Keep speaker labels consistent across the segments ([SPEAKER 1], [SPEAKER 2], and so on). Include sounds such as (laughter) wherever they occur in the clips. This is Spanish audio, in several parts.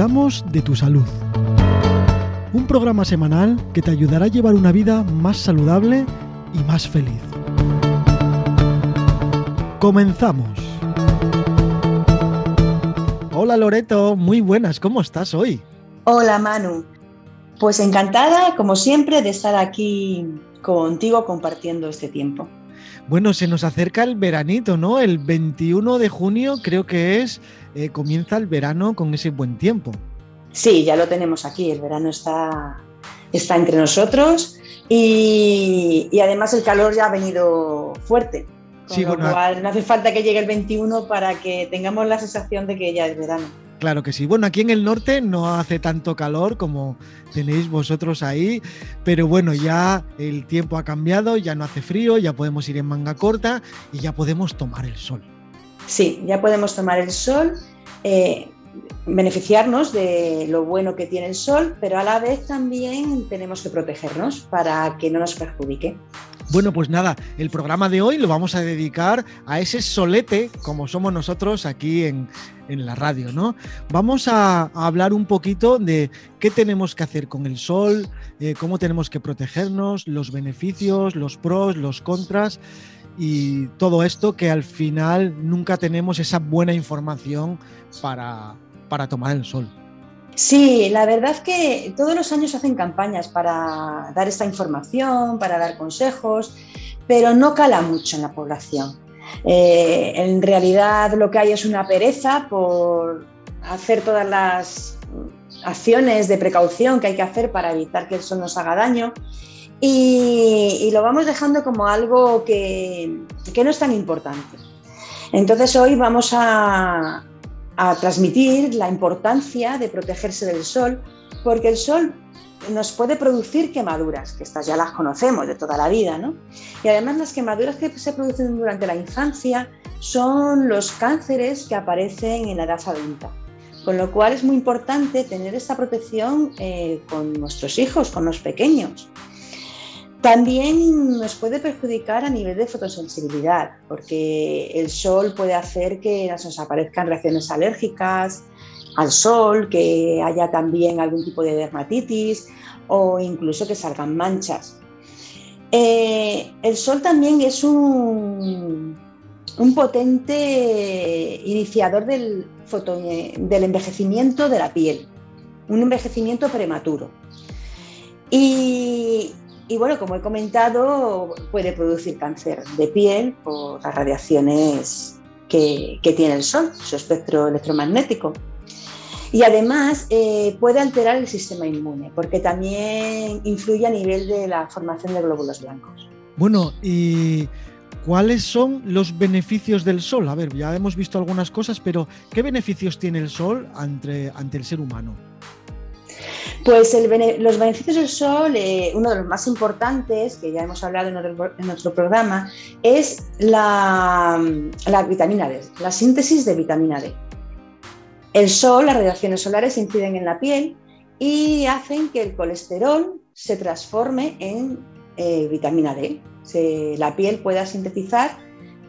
[SPEAKER 1] cuidamos de tu salud. Un programa semanal que te ayudará a llevar una vida más saludable y más feliz. Comenzamos. Hola Loreto, muy buenas, ¿cómo estás hoy?
[SPEAKER 2] Hola Manu, pues encantada como siempre de estar aquí contigo compartiendo este tiempo.
[SPEAKER 1] Bueno, se nos acerca el veranito, ¿no? El 21 de junio creo que es, eh, comienza el verano con ese buen tiempo.
[SPEAKER 2] Sí, ya lo tenemos aquí, el verano está, está entre nosotros y, además el calor ya ha venido fuerte. Con lo cual no hace falta que llegue el 21 para que tengamos la sensación de que ya es verano.
[SPEAKER 1] Claro que sí. Bueno, aquí en el norte no hace tanto calor como tenéis vosotros ahí, pero bueno, ya el tiempo ha cambiado, ya no hace frío, ya podemos ir en manga corta y ya podemos tomar el sol.
[SPEAKER 2] Sí, ya podemos tomar el sol. Eh, beneficiarnos de lo bueno que tiene el sol, pero a la vez también tenemos que protegernos para que no nos perjudique.
[SPEAKER 1] Bueno, pues nada, el programa de hoy lo vamos a dedicar a ese solete, como somos nosotros aquí en, la radio, ¿no? Vamos a, hablar un poquito de qué tenemos que hacer con el sol, eh, cómo tenemos que protegernos, los beneficios, los pros, los contras y todo esto que al final nunca tenemos esa buena información para, para tomar el sol.
[SPEAKER 2] Sí, la verdad es que todos los años hacen campañas para dar esta información, para dar consejos, pero no cala mucho en la población. Eh, en realidad lo que hay es una pereza por hacer todas las acciones de precaución que hay que hacer para evitar que el sol nos haga daño y, lo vamos dejando como algo que, no es tan importante. Entonces hoy vamos a, a transmitir la importancia de protegerse del sol, porque el sol nos puede producir quemaduras, que estas ya las conocemos de toda la vida, ¿no? Y además las quemaduras que se producen durante la infancia son los cánceres que aparecen en la edad adulta. Con lo cual es muy importante tener esta protección eh, con nuestros hijos, con los pequeños. También nos puede perjudicar a nivel de fotosensibilidad, porque el sol puede hacer que nos aparezcan reacciones alérgicas al sol, que haya también algún tipo de dermatitis o incluso que salgan manchas. Eh, el sol también es un, potente iniciador del, del envejecimiento de la piel, un envejecimiento prematuro. Y, y bueno, como he comentado, puede producir cáncer de piel por las radiaciones que, tiene el Sol, su espectro electromagnético. Y además eh, puede alterar el sistema inmune, porque también influye a nivel de la formación de glóbulos blancos.
[SPEAKER 1] Bueno, y ¿cuáles son los beneficios del Sol? A ver, ya hemos visto algunas cosas, pero ¿qué beneficios tiene el Sol ante, ante el ser humano?
[SPEAKER 2] Pues los beneficios del sol, eh, uno de los más importantes, que ya hemos hablado en, nuestro programa, es la, vitamina D, la síntesis de vitamina D. El sol, las radiaciones solares inciden en la piel y hacen que el colesterol se transforme en eh, vitamina D. la piel pueda sintetizar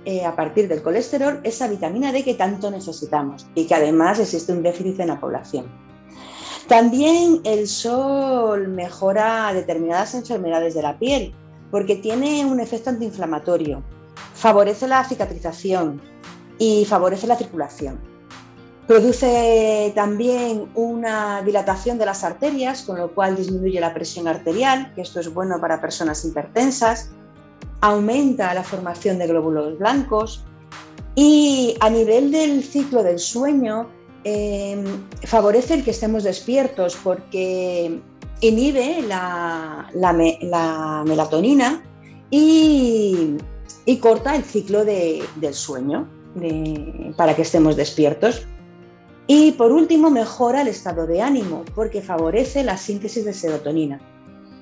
[SPEAKER 2] eh, a partir del colesterol esa vitamina D que tanto necesitamos y que además existe un déficit en la población. También el sol mejora determinadas enfermedades de la piel porque tiene un efecto antiinflamatorio, favorece la cicatrización y favorece la circulación. Produce también una dilatación de las arterias, con lo cual disminuye la presión arterial, que esto es bueno para personas hipertensas, aumenta la formación de glóbulos blancos y a nivel del ciclo del sueño Em, favorece el que estemos despiertos porque inhibe la, melatonina y, corta el ciclo del sueño para que estemos despiertos. Y por último, mejora el estado de ánimo porque favorece la síntesis de serotonina.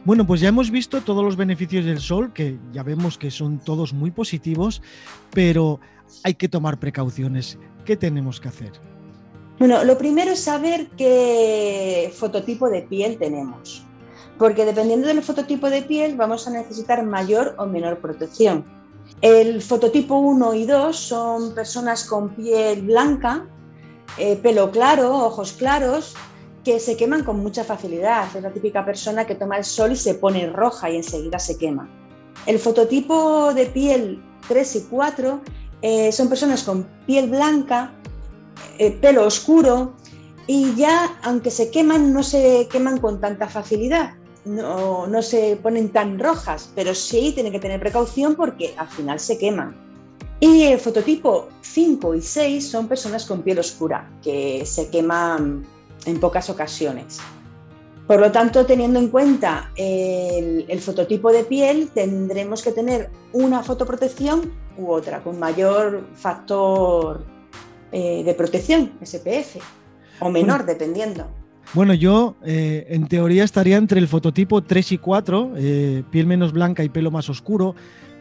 [SPEAKER 1] Bueno, pues ya hemos visto todos los beneficios del sol, que ya vemos que son todos muy positivos, pero hay que tomar precauciones. ¿Qué tenemos que hacer?
[SPEAKER 2] Bueno, lo primero es saber qué fototipo de piel tenemos, porque dependiendo del fototipo de piel vamos a necesitar mayor o menor protección. El fototipo 1 y 2 son personas con piel blanca, eh, pelo claro, ojos claros, que se queman con mucha facilidad. Es la típica persona que toma el sol y se pone roja y enseguida se quema. El fototipo de piel 3 y 4 eh, son personas con piel blanca, eh, pelo oscuro y ya, aunque se queman, no se queman con tanta facilidad. No, no se ponen tan rojas, pero sí tienen que tener precaución porque al final se queman. Y el fototipo 5 y 6 son personas con piel oscura, que se queman en pocas ocasiones. Por lo tanto, teniendo en cuenta el, fototipo de piel, tendremos que tener una fotoprotección u otra, con mayor factor eh, de protección, SPF, o menor, dependiendo.
[SPEAKER 1] Bueno, yo eh, en teoría estaría entre el fototipo 3 y 4, eh, piel menos blanca y pelo más oscuro,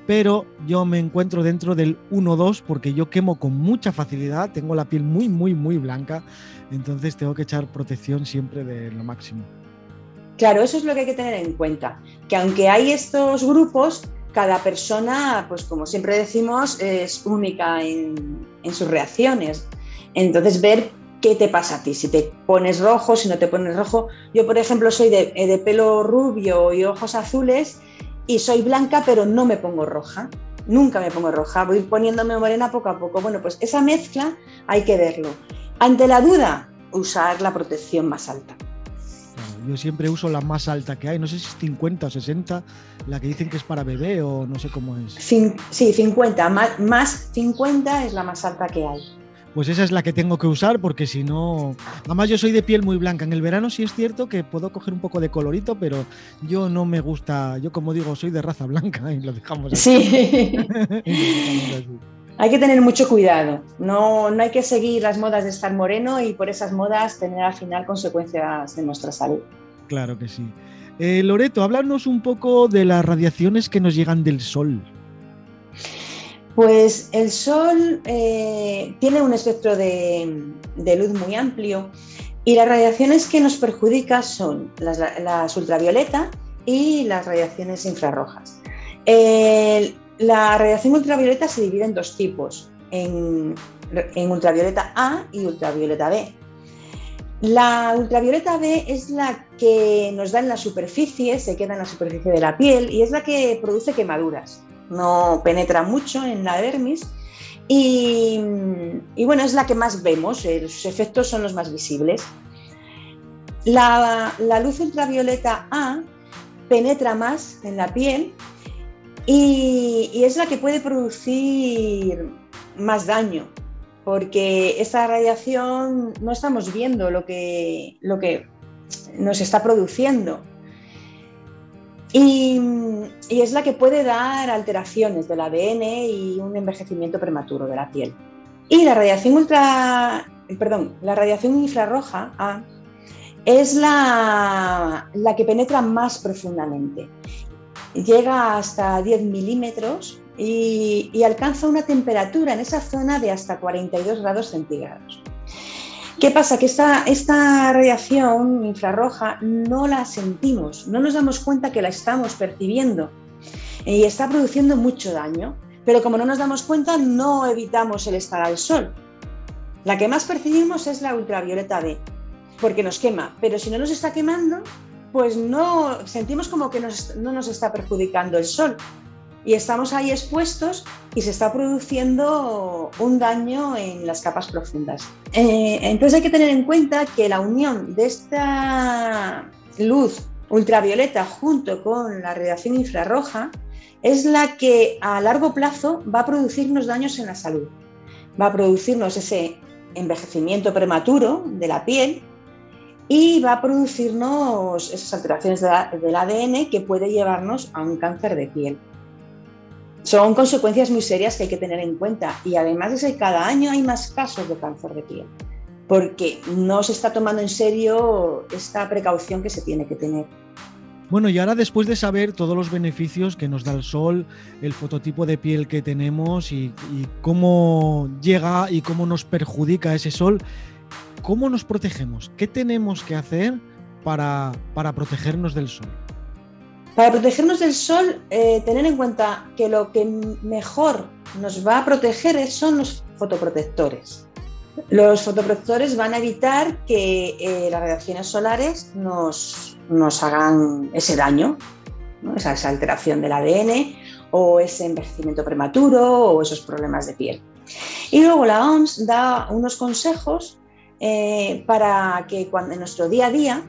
[SPEAKER 1] pero yo me encuentro dentro del 1-2 porque yo quemo con mucha facilidad, tengo la piel muy, muy, muy blanca, entonces tengo que echar protección siempre de lo máximo.
[SPEAKER 2] Claro, eso es lo que hay que tener en cuenta, que aunque hay estos grupos, cada persona, pues como siempre decimos, es única en, sus reacciones. Entonces, ver qué te pasa a ti, si te pones rojo, si no te pones rojo. Yo, por ejemplo, soy de, de pelo rubio y ojos azules y soy blanca, pero no me pongo roja. Nunca me pongo roja, voy poniéndome morena poco a poco. Bueno, pues esa mezcla hay que verlo. Ante la duda, usar la protección más alta.
[SPEAKER 1] Yo siempre uso la más alta que hay, no sé si es 50 o 60, la que dicen que es para bebé o no sé cómo es.
[SPEAKER 2] Sí, 50, más 50 es la más alta que hay
[SPEAKER 1] pues esa es la que tengo que usar porque si no, además yo soy de piel muy blanca. En el verano sí es cierto que puedo coger un poco de colorito, pero yo no me gusta, yo como digo, soy de raza blanca y lo dejamos
[SPEAKER 2] así. Sí. (laughs) hay que tener mucho cuidado. No, no hay que seguir las modas de estar moreno y por esas modas tener al final consecuencias de nuestra salud.
[SPEAKER 1] Claro que sí. Eh, Loreto, háblanos un poco de las radiaciones que nos llegan del sol.
[SPEAKER 2] Pues el Sol eh, tiene un espectro de, luz muy amplio y las radiaciones que nos perjudican son las, ultravioleta y las radiaciones infrarrojas. La radiación ultravioleta se divide en dos tipos, en, ultravioleta A y ultravioleta B. La ultravioleta B es la que nos da en la superficie, se queda en la superficie de la piel y es la que produce quemaduras no penetra mucho en la dermis y, bueno, es la que más vemos, eh, sus efectos son los más visibles. La, luz ultravioleta A penetra más en la piel y, es la que puede producir más daño, porque esta radiación no estamos viendo lo que, lo que nos está produciendo. Y, es la que puede dar alteraciones del ADN y un envejecimiento prematuro de la piel. Y la radiación ultra, perdón, la radiación infrarroja A es la, la que penetra más profundamente. Llega hasta 10 milímetros y, alcanza una temperatura en esa zona de hasta 42 grados centígrados. ¿Qué pasa? Que esta, esta radiación infrarroja no la sentimos, no nos damos cuenta que la estamos percibiendo y está produciendo mucho daño. Pero como no nos damos cuenta, no evitamos el estar al sol. La que más percibimos es la ultravioleta B, porque nos quema. Pero si no nos está quemando, pues no sentimos como que no nos está perjudicando el sol y estamos ahí expuestos y se está produciendo un daño en las capas profundas. Eh, entonces hay que tener en cuenta que la unión de esta luz ultravioleta junto con la radiación infrarroja es la que a largo plazo va a producirnos daños en la salud. Va a producirnos ese envejecimiento prematuro de la piel y va a producirnos esas alteraciones del ADN que puede llevarnos a un cáncer de piel son consecuencias muy serias que hay que tener en cuenta y además es que cada año hay más casos de cáncer de piel porque no se está tomando en serio esta precaución que se tiene que tener.
[SPEAKER 1] Bueno, y ahora después de saber todos los beneficios que nos da el sol, el fototipo de piel que tenemos y, cómo llega y cómo nos perjudica ese sol, ¿cómo nos protegemos? ¿Qué tenemos que hacer para, para protegernos del sol?
[SPEAKER 2] Para protegernos del sol, eh, tener en cuenta que lo que mejor nos va a proteger son los fotoprotectores. Los fotoprotectores van a evitar que eh, las radiaciones solares nos, nos hagan ese daño, esa, esa, alteración del ADN o ese envejecimiento prematuro o esos problemas de piel. Y luego la OMS da unos consejos eh, para que cuando, en nuestro día a día,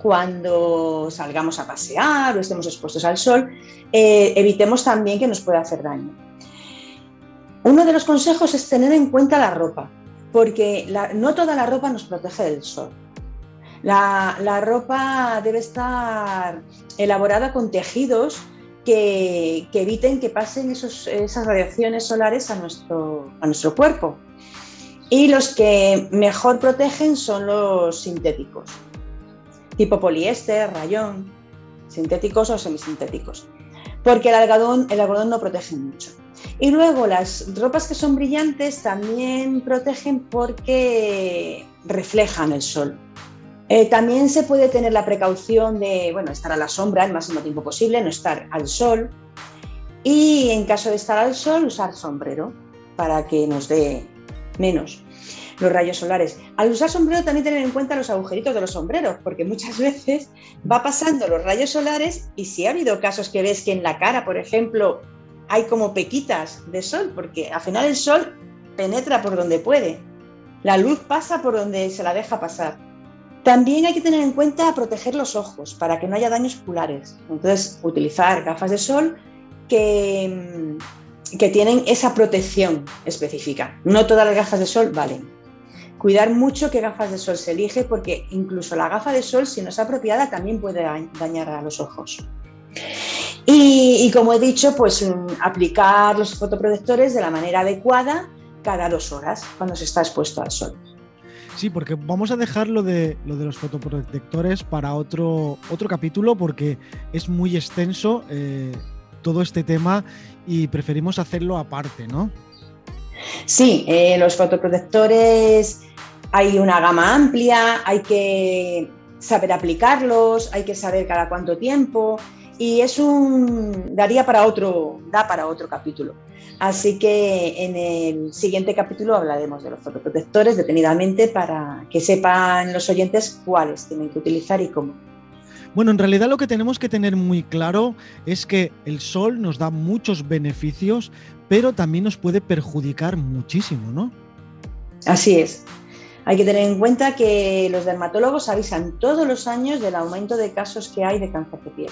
[SPEAKER 2] cuando salgamos a pasear o estemos expuestos al sol, eh, evitemos también que nos pueda hacer daño. Uno de los consejos es tener en cuenta la ropa, porque no toda la ropa nos protege del sol. La, ropa debe estar elaborada con tejidos que, eviten que pasen esas radiaciones solares a nuestro, a nuestro cuerpo. Y los que mejor protegen son los sintéticos, tipo poliéster, rayón, sintéticos o semisintéticos, porque el algodón, el algodón no protege mucho. Y luego las ropas que son brillantes también protegen porque reflejan el sol. Eh, también se puede tener la precaución de bueno, estar a la sombra el máximo tiempo posible, no estar al sol. Y en caso de estar al sol, usar sombrero para que nos dé menos los rayos solares. Al usar sombrero también tener en cuenta los agujeritos de los sombreros, porque muchas (laughs) veces va pasando los rayos solares y si ha habido casos que ves que en la cara, por ejemplo, hay como pequitas de sol, porque al final el sol penetra por donde puede. La luz pasa por donde se la deja pasar. También hay que tener en cuenta proteger los ojos para que no haya daños oculares. Entonces, utilizar gafas de sol que, que tienen esa protección específica. No todas las gafas de sol valen. Cuidar mucho qué gafas de sol se elige porque incluso la gafa de sol, si no es apropiada, también puede dañar a los ojos. Y, como he dicho, pues mm, aplicar los fotoprotectores de la manera adecuada cada dos horas cuando se está expuesto al sol.
[SPEAKER 1] Sí, porque vamos a dejar lo de, lo de los fotoprotectores para otro, otro capítulo porque es muy extenso eh, todo este tema y preferimos hacerlo aparte, ¿no?
[SPEAKER 2] Sí, eh, los fotoprotectores hay una gama amplia, hay que saber aplicarlos, hay que saber cada cuánto tiempo y es un daría para otro da para otro capítulo. Así que en el siguiente capítulo hablaremos de los fotoprotectores detenidamente para que sepan los oyentes cuáles tienen que utilizar y cómo.
[SPEAKER 1] Bueno, en realidad lo que tenemos que tener muy claro es que el sol nos da muchos beneficios, pero también nos puede perjudicar muchísimo, ¿no?
[SPEAKER 2] Así es. Hay que tener en cuenta que los dermatólogos avisan todos los años del aumento de casos que hay de cáncer de piel.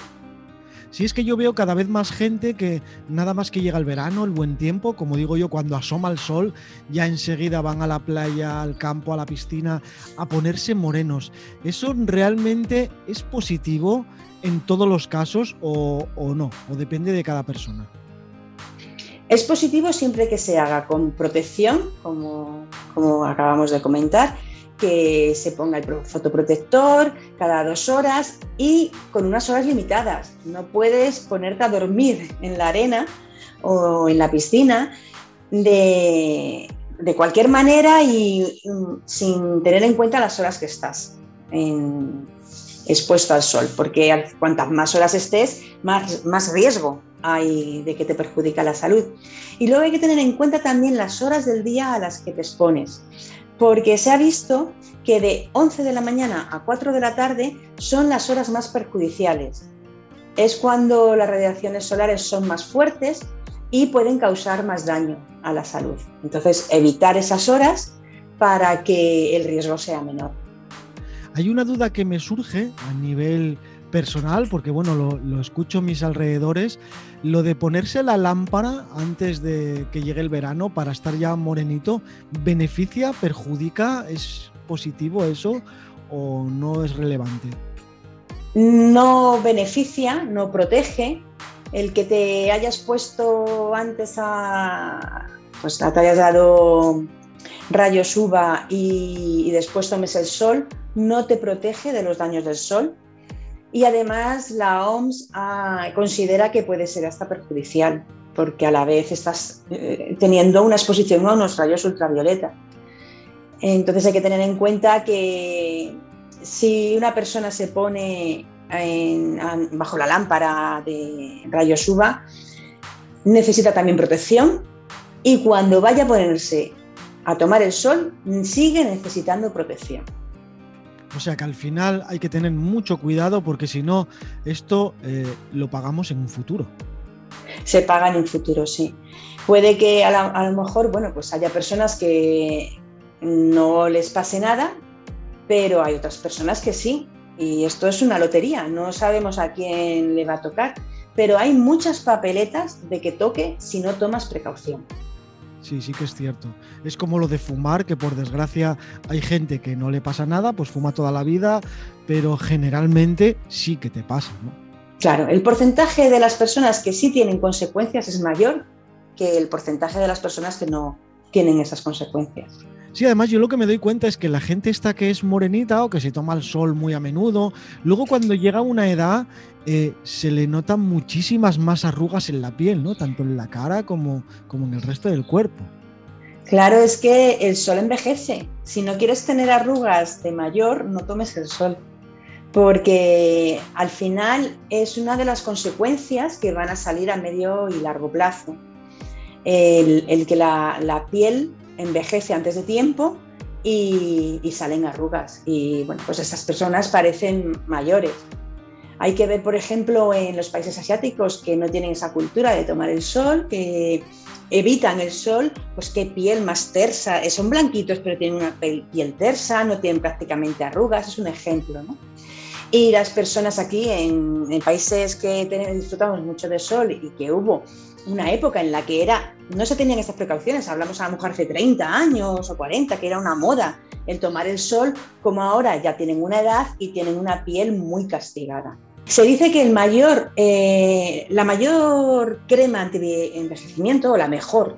[SPEAKER 1] Si es que yo veo cada vez más gente que nada más que llega el verano, el buen tiempo, como digo yo, cuando asoma el sol, ya enseguida van a la playa, al campo, a la piscina, a ponerse morenos. ¿Eso realmente es positivo en todos los casos o, no? ¿O depende de cada persona?
[SPEAKER 2] Es positivo siempre que se haga con protección, como, acabamos de comentar, que se ponga el fotoprotector cada dos horas y con unas horas limitadas. No puedes ponerte a dormir en la arena o en la piscina de, cualquier manera y sin tener en cuenta las horas que estás expuesto al sol, porque cuantas más horas estés, más, más riesgo hay de que te perjudica la salud. Y luego hay que tener en cuenta también las horas del día a las que te expones, porque se ha visto que de 11 de la mañana a 4 de la tarde son las horas más perjudiciales. Es cuando las radiaciones solares son más fuertes y pueden causar más daño a la salud. Entonces, evitar esas horas para que el riesgo sea menor.
[SPEAKER 1] Hay una duda que me surge a nivel personal, porque bueno, lo, escucho mis alrededores, lo de ponerse la lámpara antes de que llegue el verano para estar ya morenito, ¿beneficia, perjudica? ¿Es positivo eso o no es relevante?
[SPEAKER 2] No beneficia, no protege. El que te hayas puesto antes a, pues te hayas dado rayos UVA y después tomes el sol, no te protege de los daños del sol y además la OMS ah, considera que puede ser hasta perjudicial, porque a la vez estás eh, teniendo una exposición a unos rayos ultravioleta. Entonces hay que tener en cuenta que si una persona se pone bajo la lámpara de rayos UVA, necesita también protección y cuando vaya a ponerse a tomar el sol sigue necesitando protección.
[SPEAKER 1] O sea que al final hay que tener mucho cuidado porque si no, esto eh, lo pagamos en un futuro.
[SPEAKER 2] Se paga en un futuro, sí. Puede que a, lo mejor, bueno, pues haya personas que no les pase nada, pero hay otras personas que sí. Y esto es una lotería, no sabemos a quién le va a tocar, pero hay muchas papeletas de que toque si no tomas precaución.
[SPEAKER 1] Sí, sí que es cierto. Es como lo de fumar, que por desgracia hay gente que no le pasa nada, pues fuma toda la vida, pero generalmente sí que te pasa, ¿no?
[SPEAKER 2] Claro, el porcentaje de las personas que sí tienen consecuencias es mayor que el porcentaje de las personas que no tienen esas consecuencias.
[SPEAKER 1] Sí, además yo lo que me doy cuenta es que la gente esta que es morenita o que se toma el sol muy a menudo, luego cuando llega a una edad eh, se le notan muchísimas más arrugas en la piel, ¿no? Tanto en la cara como, como en el resto del cuerpo.
[SPEAKER 2] Claro, es que el sol envejece. Si no quieres tener arrugas de mayor, no tomes el sol. Porque al final es una de las consecuencias que van a salir a medio y largo plazo. El, que la, piel envejece antes de tiempo y, y, salen arrugas. Y bueno, pues esas personas parecen mayores. Hay que ver, por ejemplo, en los países asiáticos que no tienen esa cultura de tomar el sol, que evitan el sol, pues qué piel más tersa. Eh, son blanquitos, pero tienen una piel tersa, no tienen prácticamente arrugas, es un ejemplo. ¿no? Y las personas aquí en, países que disfrutamos mucho de sol y que hubo una época en la que era, no se tenían estas precauciones, hablamos a lo mejor hace 30 años o 40, que era una moda el tomar el sol, como ahora ya tienen una edad y tienen una piel muy castigada. Se dice que el mayor, eh, la mayor crema anti-envejecimiento o la mejor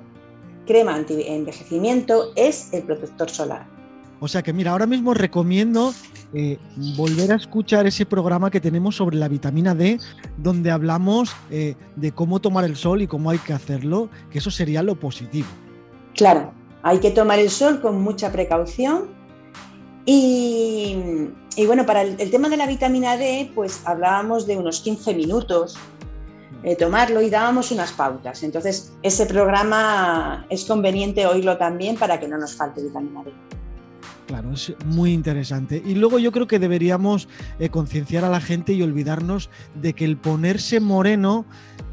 [SPEAKER 2] crema anti-envejecimiento es el protector solar.
[SPEAKER 1] O sea que mira, ahora mismo recomiendo eh, volver a escuchar ese programa que tenemos sobre la vitamina D, donde hablamos eh, de cómo tomar el sol y cómo hay que hacerlo, que eso sería lo positivo.
[SPEAKER 2] Claro, hay que tomar el sol con mucha precaución y, bueno, para el, tema de la vitamina D, pues hablábamos de unos 15 minutos eh, tomarlo y dábamos unas pautas. Entonces, ese programa es conveniente oírlo también para que no nos falte vitamina D.
[SPEAKER 1] Claro, es muy interesante. Y luego yo creo que deberíamos eh, concienciar a la gente y olvidarnos de que el ponerse moreno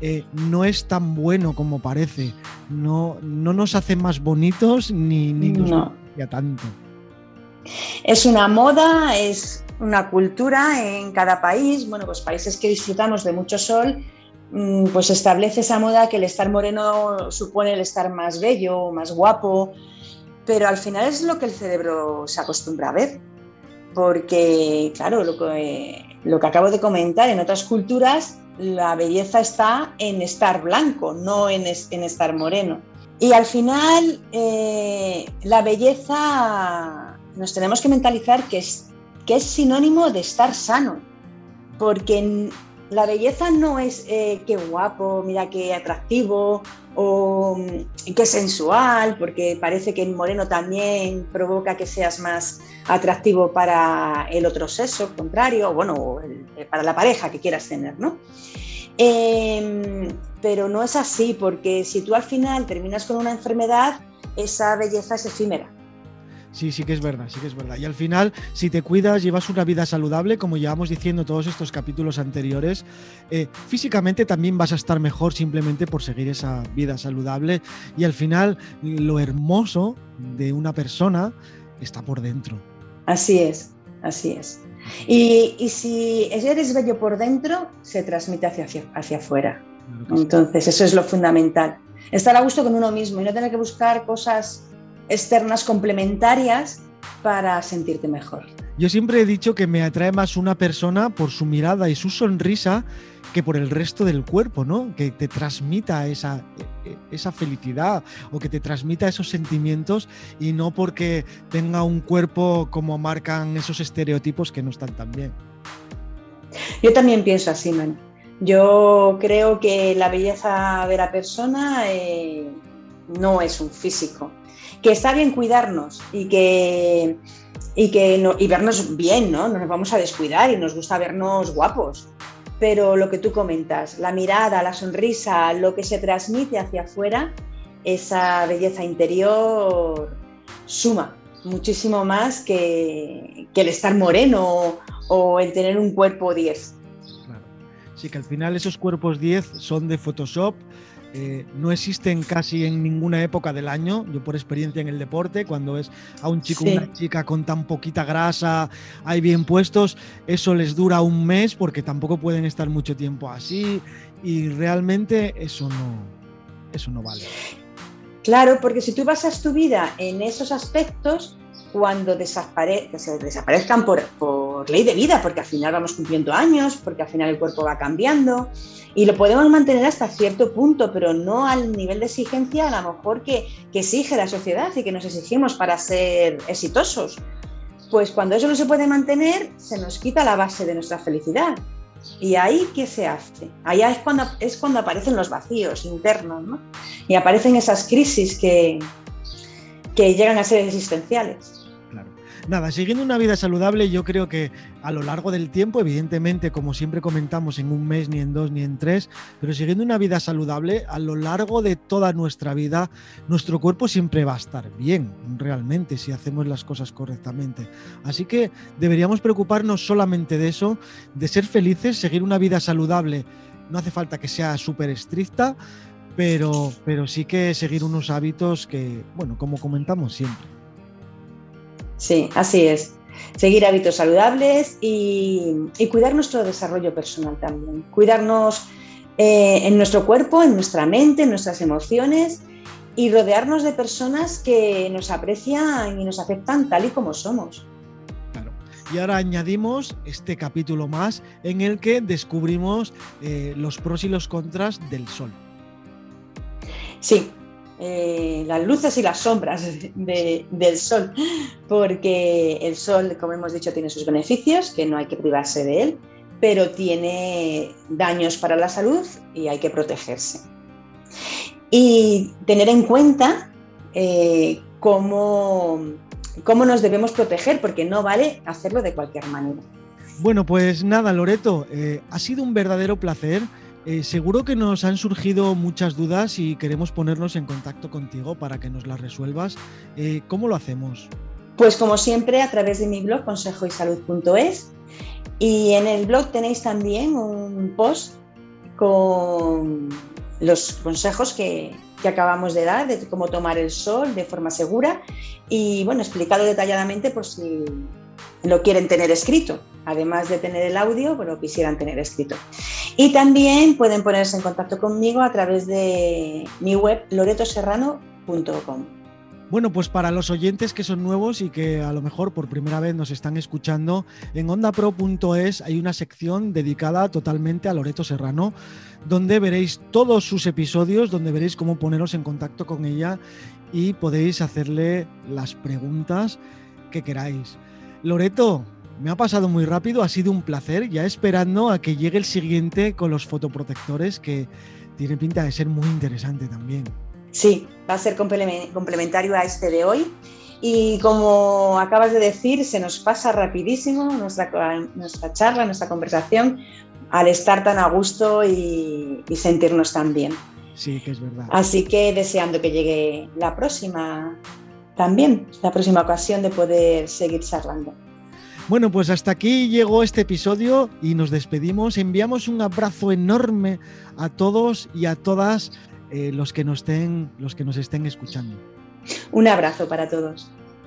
[SPEAKER 1] eh, no es tan bueno como parece. No, no nos hace más bonitos ni, ni nos no. tanto.
[SPEAKER 2] Es una moda, es una cultura en cada país. Bueno, pues países que disfrutamos de mucho sol, mm, pues establece esa moda que el estar moreno supone el estar más bello, más guapo, pero al final es lo que el cerebro se acostumbra a ver. Porque, claro, lo que, lo que acabo de comentar, en otras culturas la belleza está en estar blanco, no en, en estar moreno. Y al final eh, la belleza nos tenemos que mentalizar que es, que es sinónimo de estar sano, porque la belleza no es eh, qué guapo, mira qué atractivo o mm, qué sensual, porque parece que el moreno también provoca que seas más atractivo para el otro sexo, contrario, bueno, eh, para la pareja que quieras tener, ¿no? Em, pero no es así, porque si tú al final terminas con una enfermedad, esa belleza es efímera.
[SPEAKER 1] Sí, sí que es verdad, sí que es verdad. Y al final, si te cuidas, llevas una vida saludable, como llevamos diciendo todos estos capítulos anteriores, eh, físicamente también vas a estar mejor simplemente por seguir esa vida saludable. Y al final, lo hermoso de una persona está por dentro.
[SPEAKER 2] Así es, así es. Y, si eres bello por dentro, se transmite hacia, hacia, afuera. Entonces, eso es lo fundamental. Estar a gusto con uno mismo y no tener que buscar cosas externas complementarias para sentirte mejor.
[SPEAKER 1] Yo siempre he dicho que me atrae más una persona por su mirada y su sonrisa que por el resto del cuerpo, ¿no? Que te transmita esa, esa felicidad o que te transmita esos sentimientos y no porque tenga un cuerpo como marcan esos estereotipos que no están tan bien.
[SPEAKER 2] Yo también pienso así, man. Yo creo que la belleza de la persona eh, no es un físico, que está bien cuidarnos y que, y que no, y vernos bien, ¿no? No nos vamos a descuidar y nos gusta vernos guapos. Pero lo que tú comentas, la mirada, la sonrisa, lo que se transmite hacia afuera, esa belleza interior suma muchísimo más que, el estar moreno o, el tener un cuerpo 10.
[SPEAKER 1] Claro. Sí, que al final esos cuerpos 10 son de Photoshop, eh, no existen casi en ninguna época del año. Yo por experiencia en el deporte, cuando ves a un chico o una chica con tan poquita grasa, ahí bien puestos, eso les dura un mes porque tampoco pueden estar mucho tiempo así y realmente eso no, eso no vale.
[SPEAKER 2] Claro, porque si tú basas tu vida en esos aspectos, cuando desapare se desaparezcan por, por, ley de vida, porque al final vamos cumpliendo años, porque al final el cuerpo va cambiando y lo podemos mantener hasta cierto punto, pero no al nivel de exigencia a lo mejor que, que exige la sociedad y que nos exigimos para ser exitosos. Pues cuando eso no se puede mantener, se nos quita la base de nuestra felicidad. ¿Y ahí qué se hace? Allá es cuando, es cuando aparecen los vacíos internos, ¿no? Y aparecen esas crisis que, que llegan a ser existenciales.
[SPEAKER 1] Nada, siguiendo una vida saludable, yo creo que a lo largo del tiempo, evidentemente, como siempre comentamos, en un mes, ni en dos, ni en tres, pero siguiendo una vida saludable, a lo largo de toda nuestra vida, nuestro cuerpo siempre va a estar bien, realmente, si hacemos las cosas correctamente. Así que deberíamos preocuparnos solamente de eso, de ser felices, seguir una vida saludable. No hace falta que sea súper estricta, pero, pero sí que seguir unos hábitos que, bueno, como comentamos siempre.
[SPEAKER 2] Sí, así es. Seguir hábitos saludables y, cuidar nuestro desarrollo personal también. Cuidarnos eh, en nuestro cuerpo, en nuestra mente, en nuestras emociones y rodearnos de personas que nos aprecian y nos aceptan tal y como somos.
[SPEAKER 1] Claro. Y ahora añadimos este capítulo más en el que descubrimos eh, los pros y los contras del sol.
[SPEAKER 2] Sí, eh, las luces y las sombras del sol, porque el sol, como hemos dicho, tiene sus beneficios, que no hay que privarse de él, pero tiene daños para la salud y hay que protegerse. Y tener en cuenta eh, cómo, cómo nos debemos proteger, porque no vale hacerlo de cualquier manera.
[SPEAKER 1] Bueno, pues nada, Loreto, eh, ha sido un verdadero placer eh, seguro que nos han surgido muchas dudas y queremos ponernos en contacto contigo para que nos las resuelvas. Eh, ¿Cómo lo hacemos?
[SPEAKER 2] Pues como siempre a través de mi blog consejoysalud.es y en el blog tenéis también un post con los consejos que, que acabamos de dar de cómo tomar el sol de forma segura y bueno, explicado detalladamente por si lo quieren tener escrito. Además de tener el audio, bueno, quisieran tener escrito. Y también pueden ponerse en contacto conmigo a través de mi web loretoserrano.com.
[SPEAKER 1] Bueno, pues para los oyentes que son nuevos y que a lo mejor por primera vez nos están escuchando, en ondapro.es hay una sección dedicada totalmente a Loreto Serrano, donde veréis todos sus episodios, donde veréis cómo poneros en contacto con ella y podéis hacerle las preguntas que queráis. Loreto, me ha pasado muy rápido, ha sido un placer, ya esperando a que llegue el siguiente con los fotoprotectores, que tiene pinta de ser muy interesante también.
[SPEAKER 2] Sí, va a ser complementario a este de hoy. Y como acabas de decir, se nos pasa rapidísimo nuestra, nuestra charla, nuestra conversación, al estar tan a gusto y, y sentirnos tan bien.
[SPEAKER 1] Sí, que es verdad.
[SPEAKER 2] Así que deseando que llegue la próxima también, la próxima ocasión de poder seguir charlando.
[SPEAKER 1] Bueno, pues hasta aquí llegó este episodio y nos despedimos. Enviamos un abrazo enorme a todos y a todas eh, los, que nos estén, los que nos estén escuchando.
[SPEAKER 2] Un abrazo para todos.